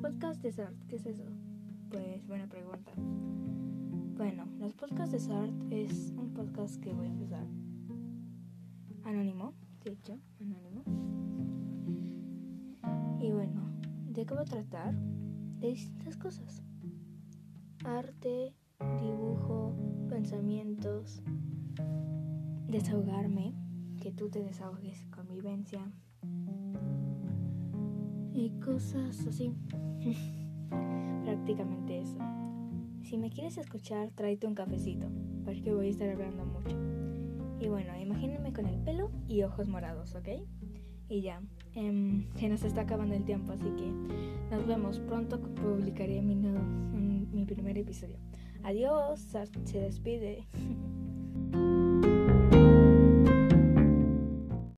Podcast de SART, ¿qué es eso? Pues buena pregunta. Bueno, los podcasts de SART es un podcast que voy a empezar. Anónimo, de hecho, anónimo. Y bueno, ¿de qué voy a tratar? De distintas cosas. Arte, dibujo, pensamientos, desahogarme, que tú te desahogues, convivencia y cosas así. Prácticamente eso. Si me quieres escuchar, tráete un cafecito, porque voy a estar hablando mucho. Y bueno, imagínenme con el pelo y ojos morados, ¿ok? Y ya, eh, se nos está acabando el tiempo, así que nos vemos pronto. Publicaré mi, nuevo, mi primer episodio. Adiós, se despide.